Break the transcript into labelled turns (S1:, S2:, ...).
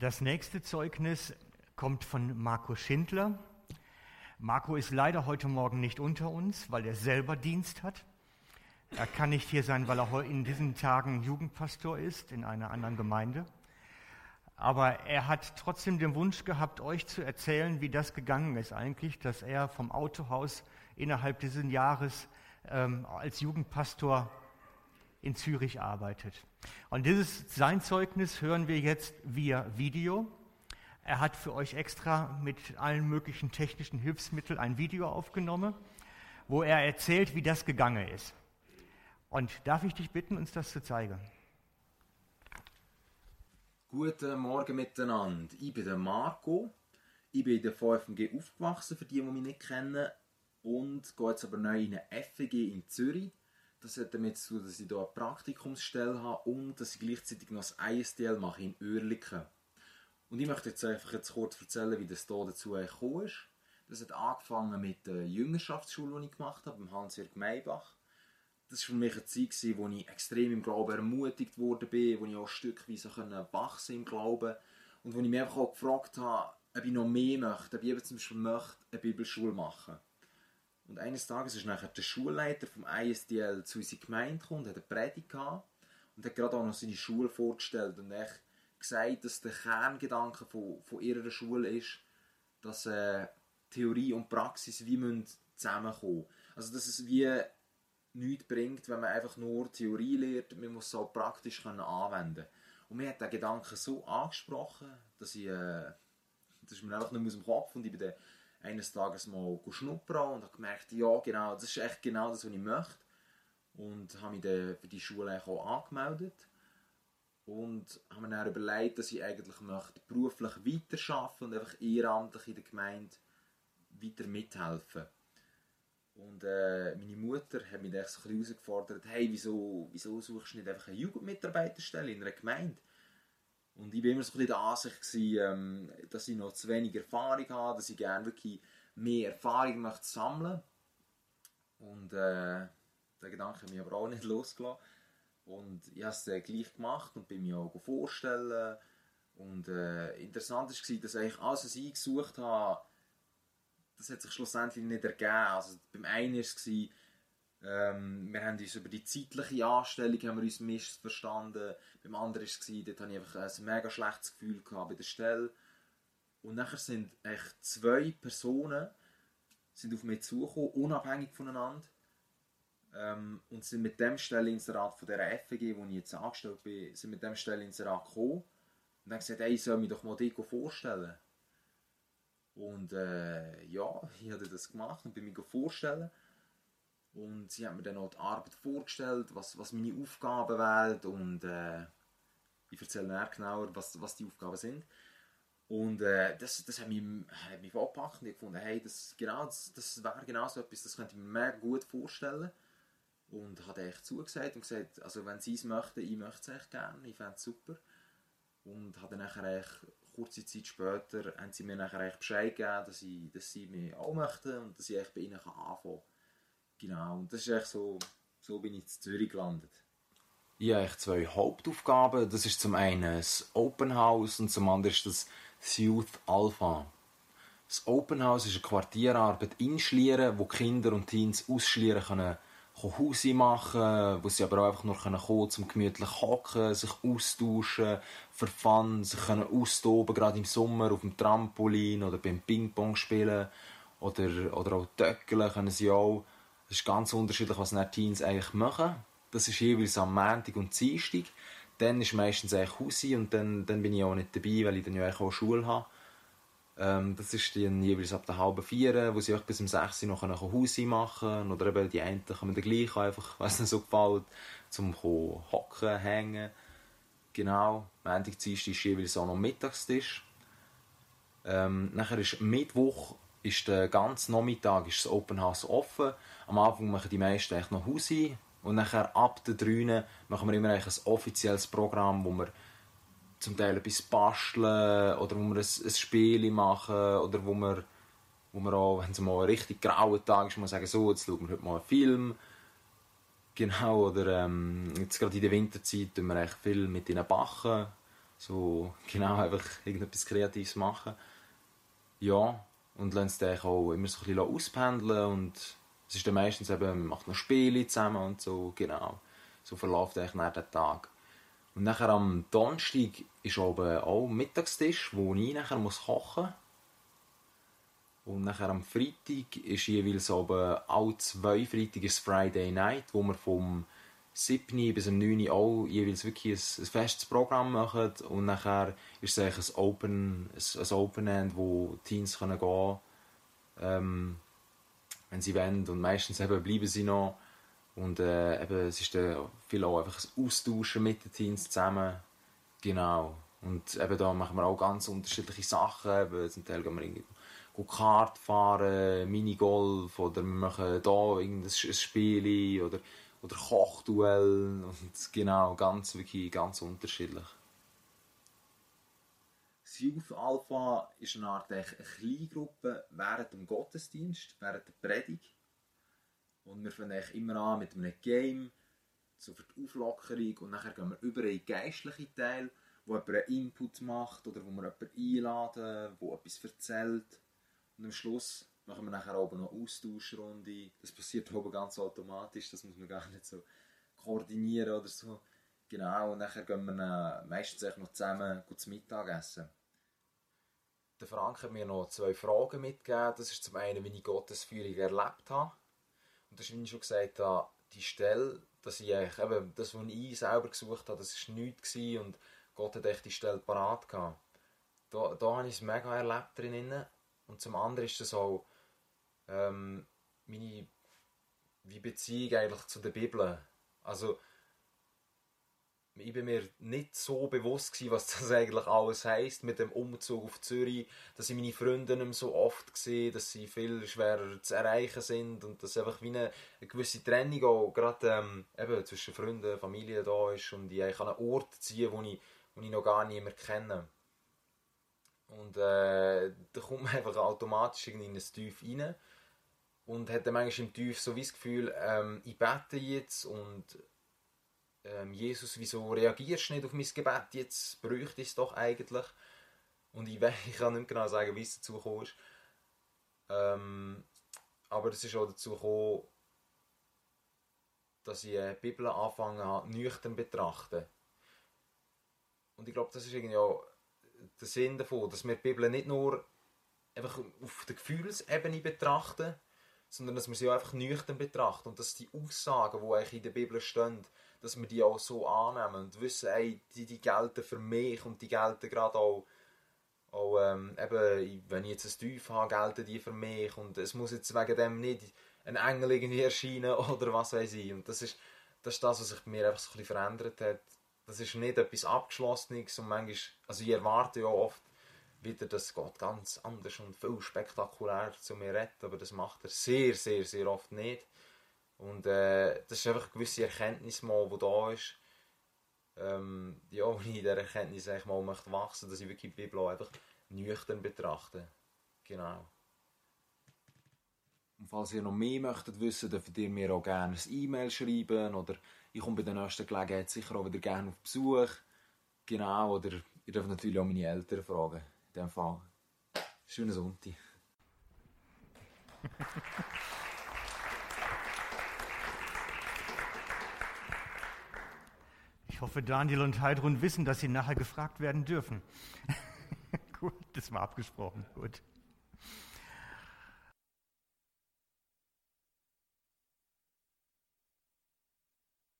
S1: Das nächste Zeugnis kommt von Marco Schindler. Marco ist leider heute Morgen nicht unter uns, weil er selber Dienst hat. Er kann nicht hier sein, weil er in diesen Tagen Jugendpastor ist in einer anderen Gemeinde. Aber er hat trotzdem den Wunsch gehabt, euch zu erzählen, wie das gegangen ist eigentlich, dass er vom Autohaus innerhalb dieses Jahres ähm, als Jugendpastor in Zürich arbeitet. Und dieses sein Zeugnis hören wir jetzt via Video. Er hat für euch extra mit allen möglichen technischen Hilfsmitteln ein Video aufgenommen, wo er erzählt, wie das gegangen ist. Und darf ich dich bitten, uns das zu zeigen?
S2: Guten Morgen miteinander. Ich bin der Marco. Ich bin in der VFG aufgewachsen, für die, die mich nicht kennen. Und gehe jetzt aber neu in eine FG in Zürich. Das hat damit zu tun, dass ich hier eine Praktikumsstelle habe und dass ich gleichzeitig noch das ISDL mache in Oerlikon. Und ich möchte jetzt einfach jetzt kurz erzählen, wie das hier dazu gekommen ist. Das hat angefangen mit der Jüngerschaftsschule, die ich gemacht habe, beim Hans-Jörg Maybach das war für mich eine Zeit, wo ich extrem im Glauben ermutigt wurde, wo ich auch stückweise wachsen im Glauben und wo ich mich einfach auch gefragt habe, ob ich noch mehr möchte, ob ich zum Beispiel möchte, eine Bibelschule machen Und eines Tages ist nachher der Schulleiter vom ISDL zu unserer Gemeinde gekommen, hat eine Predigt gehabt und hat gerade auch noch seine Schule vorgestellt. Und echt gesagt, dass der Kerngedanke von, von ihrer Schule ist, dass äh, Theorie und Praxis wie zusammenkommen. Also dass es wie nichts bringt, wenn man einfach nur Theorie lernt, man muss es auch praktisch können anwenden. Und mir hat der Gedanke so angesprochen, dass ich, äh, das ist mir einfach nicht aus dem Kopf und ich bin dann eines Tages mal schnuppern und habe gemerkt, ja genau, das ist echt genau das, was ich möchte. Und habe mich dann für die Schule auch angemeldet und habe mir dann überlegt, dass ich eigentlich möchte beruflich weiterarbeiten und einfach ehrenamtlich in der Gemeinde weiter mithelfen. Und äh, meine Mutter hat mich dann so ein bisschen herausgefordert, hey, wieso, wieso suchst du nicht einfach eine Jugendmitarbeiterstelle in einer Gemeinde? Und ich war immer so ein der Ansicht, gewesen, ähm, dass ich noch zu wenig Erfahrung habe, dass ich gerne wirklich mehr Erfahrung möchte sammeln Und äh, der Gedanke hat mich aber auch nicht losgelassen. Und ich habe es äh, gleich gemacht und bin mir auch vorstellen. Und äh, interessant war, dass eigentlich alles, was ich gesucht habe, das hat sich schlussendlich nicht ergeben. Also beim einen war es, ähm, wir haben uns über die zeitliche Anstellung haben wir uns missverstanden. Beim anderen war es, dort hatte ich einfach ein mega schlechtes Gefühl gehabt bei der Stelle. Und nachher sind echt zwei Personen sind auf mich zugekommen, unabhängig voneinander. Ähm, und sind mit dem Stellinserat von der FG, wo ich jetzt angestellt bin, sind mit dem Stellinserat gekommen und haben gesagt, ich soll mich doch mal dir vorstellen. Und äh, ja, ich habe das gemacht und bin mir vorstellen. Und sie haben mir dann auch die Arbeit vorgestellt, was, was meine Aufgaben wären und äh, ich erzähle nachher genauer, was, was die Aufgaben sind. Und äh, das, das hat mich, hat mich angepackt und ich gefunden, hey, das, genau, das, das wäre genau so etwas, das könnte ich mir mega gut vorstellen. Und habe echt zugesagt und gesagt, also wenn sie es möchten, ich möchte es echt gerne, ich fände es super. Und habe dann nachher echt kurze Zeit später haben sie mir nachher Bescheid gegeben, dass, ich, dass sie mich auch möchten und dass ich bei ihnen anfangen kann. Genau, und das ist echt so, so bin ich in Zürich gelandet.
S3: Ich habe zwei Hauptaufgaben. Das ist zum einen das Open House und zum anderen ist das Youth Alpha. Das Open House ist eine Quartierarbeit in Schlieren, wo Kinder und Teens aus Schlieren können Hause machen, wo sie aber auch einfach nur kommen können, zum gemütlich hocken, sich austauschen, für Fun, sich können austoben, gerade im Sommer auf dem Trampolin oder beim Ping-Pong spielen oder, oder auch töckeln können sie auch. Es ist ganz unterschiedlich, was Teens eigentlich machen. Das ist jeweils am Montag und Dienstag. Dann ist meistens eigentlich Hause und dann, dann bin ich auch nicht dabei, weil ich dann ja auch Schule habe. Ähm, das ist dann jeweils ab der halben vier, wo sie auch bis um sechs noch ein Hause machen Oder eben die einen kommen dann gleich einfach, was ihnen so gefällt, zum hocken, hängen. Genau. Montag, Dienstag ist jeweils auch noch Mittagstisch. Ähm, nachher ist Mittwoch ist der ganze Nachmittag ist das Open House offen. Am Anfang machen die meisten echt noch Hause. Und nachher ab der 3 machen wir immer ein offizielles Programm, wo wir zum Teil etwas basteln oder wo wir ein, ein Spiel machen oder wo wir, wo wir auch, wenn es mal ein richtig grauer Tag ist, mal sagen, so, jetzt schauen wir heute mal einen Film. Genau, oder ähm, jetzt gerade in der Winterzeit tun wir echt viel mit ihnen backen
S2: So, genau, einfach irgendetwas Kreatives machen. Ja, und lassen es dann auch immer so ein bisschen auspendeln und es ist dann meistens eben, man macht noch Spiele zusammen und so, genau. So verläuft eigentlich nach der Tag. Und nachher am Donnerstag ist oben auch Mittagstisch, wo ich nachher muss kochen muss. Und nachher am Freitag ist jeweils oben alle zwei Freitag ist Friday Night, wo wir vom 7 bis um 9 Uhr auch jeweils wirklich ein, ein festes Programm machen. Und nachher ist es eigentlich ein Open, ein, ein Open End, wo Teens können gehen ähm, wenn sie wollen. Und meistens eben bleiben sie noch. Und äh, eben, es ist dann viel auch einfach ein Austauschen mit den Teens zusammen. Genau. Und eben da machen wir auch ganz unterschiedliche Sachen. Eben, zum Teil gehen wir irgendwie Kart fahren, Minigolf oder wir machen hier irgendein Spiel oder, oder Kochduell. Und genau, ganz, wirklich ganz unterschiedlich.
S4: Das Youth Alpha ist eine Art eine Kleingruppe während dem Gottesdienst, während der Predigt. Und wir fangen immer an mit einem Game, so für die Auflockerung. Und dann gehen wir über einen geistlichen Teil, wo jemand einen Input macht oder wo wir jemanden einladen, wo etwas erzählt. Und am Schluss machen wir nachher oben noch Austauschrunde. Das passiert oben ganz automatisch, das muss man gar nicht so koordinieren oder so. Genau, und nachher gehen wir meistens noch zusammen gut zum Mittagessen.
S2: Der Frank hat mir noch zwei Fragen mitgegeben. Das ist zum einen, wie ich Gottesführung erlebt habe. Und das ist, wie ich schon gesagt habe, die Stelle, dass ich eigentlich, eben, das, was ich selber gesucht habe, das war nichts und Gott hat echt die Stelle parat gehabt. Da, da habe ich es mega erlebt drinnen. Und zum anderen ist das auch ähm, meine wie Beziehung eigentlich zu der Bibel. Also ich bin mir nicht so bewusst gewesen, was das eigentlich alles heisst mit dem Umzug auf Zürich, dass ich meine Freunde nicht mehr so oft sehe, dass sie viel schwerer zu erreichen sind und dass einfach wie eine, eine gewisse Trennung auch gerade ähm, eben zwischen Freunden, Familie da ist und ich an einen Ort ziehe, wo ich, wo ich noch gar nicht mehr kenne. Und äh, da kommt man einfach automatisch in ein Tief rein und hat dann manchmal im Tief so wie das Gefühl, ähm, ich bete jetzt und ähm, Jesus, wieso reagierst du nicht auf mein Gebet? Jetzt bräuchte ich es doch eigentlich. Und ich, ich kann nicht genau sagen, wie es dazu gekommen ist. Ähm, aber es ist auch dazu gekommen, dass ich die Bibel angefangen habe, nüchtern betrachten. Und ich glaube, das ist irgendwie auch der Sinn davon, dass wir die Bibel nicht nur einfach auf der Gefühlsebene betrachten, sondern dass wir sie auch einfach nüchtern betrachten und dass die Aussagen, die eigentlich in der Bibel stehen, dass wir die auch so annehmen und wissen, ey, die, die gelten für mich und die gelten gerade auch, auch ähm, eben, wenn ich jetzt ein Teufel habe, gelten die für mich und es muss jetzt wegen dem nicht ein Engel irgendwie erscheinen oder was weiß ich. Und das ist, das ist das, was sich bei mir einfach so ein bisschen verändert hat. Das ist nicht etwas Abgeschlossenes und manchmal, also ich erwarte ja oft wieder, dass Gott ganz anders und viel spektakulär zu mir redet, aber das macht er sehr, sehr, sehr oft nicht. Und äh, das ist einfach eine gewisse Erkenntnis mal, die da ist. Ähm, ja, ich in dieser Erkenntnis eigentlich mal möchte wachsen, dass ich wirklich die Bibel einfach nüchtern betrachte. Genau. Und falls ihr noch mehr möchtet wissen, dürft ihr mir auch gerne ein E-Mail schreiben oder ich komme bei der nächsten Gelegenheit sicher auch wieder gerne auf Besuch. Genau, oder ihr dürft natürlich auch meine Eltern fragen. In dem Fall. Schönen Sonntag.
S1: Ich hoffe, Daniel und Heidrun wissen, dass sie nachher gefragt werden dürfen. Gut, das war abgesprochen. Gut.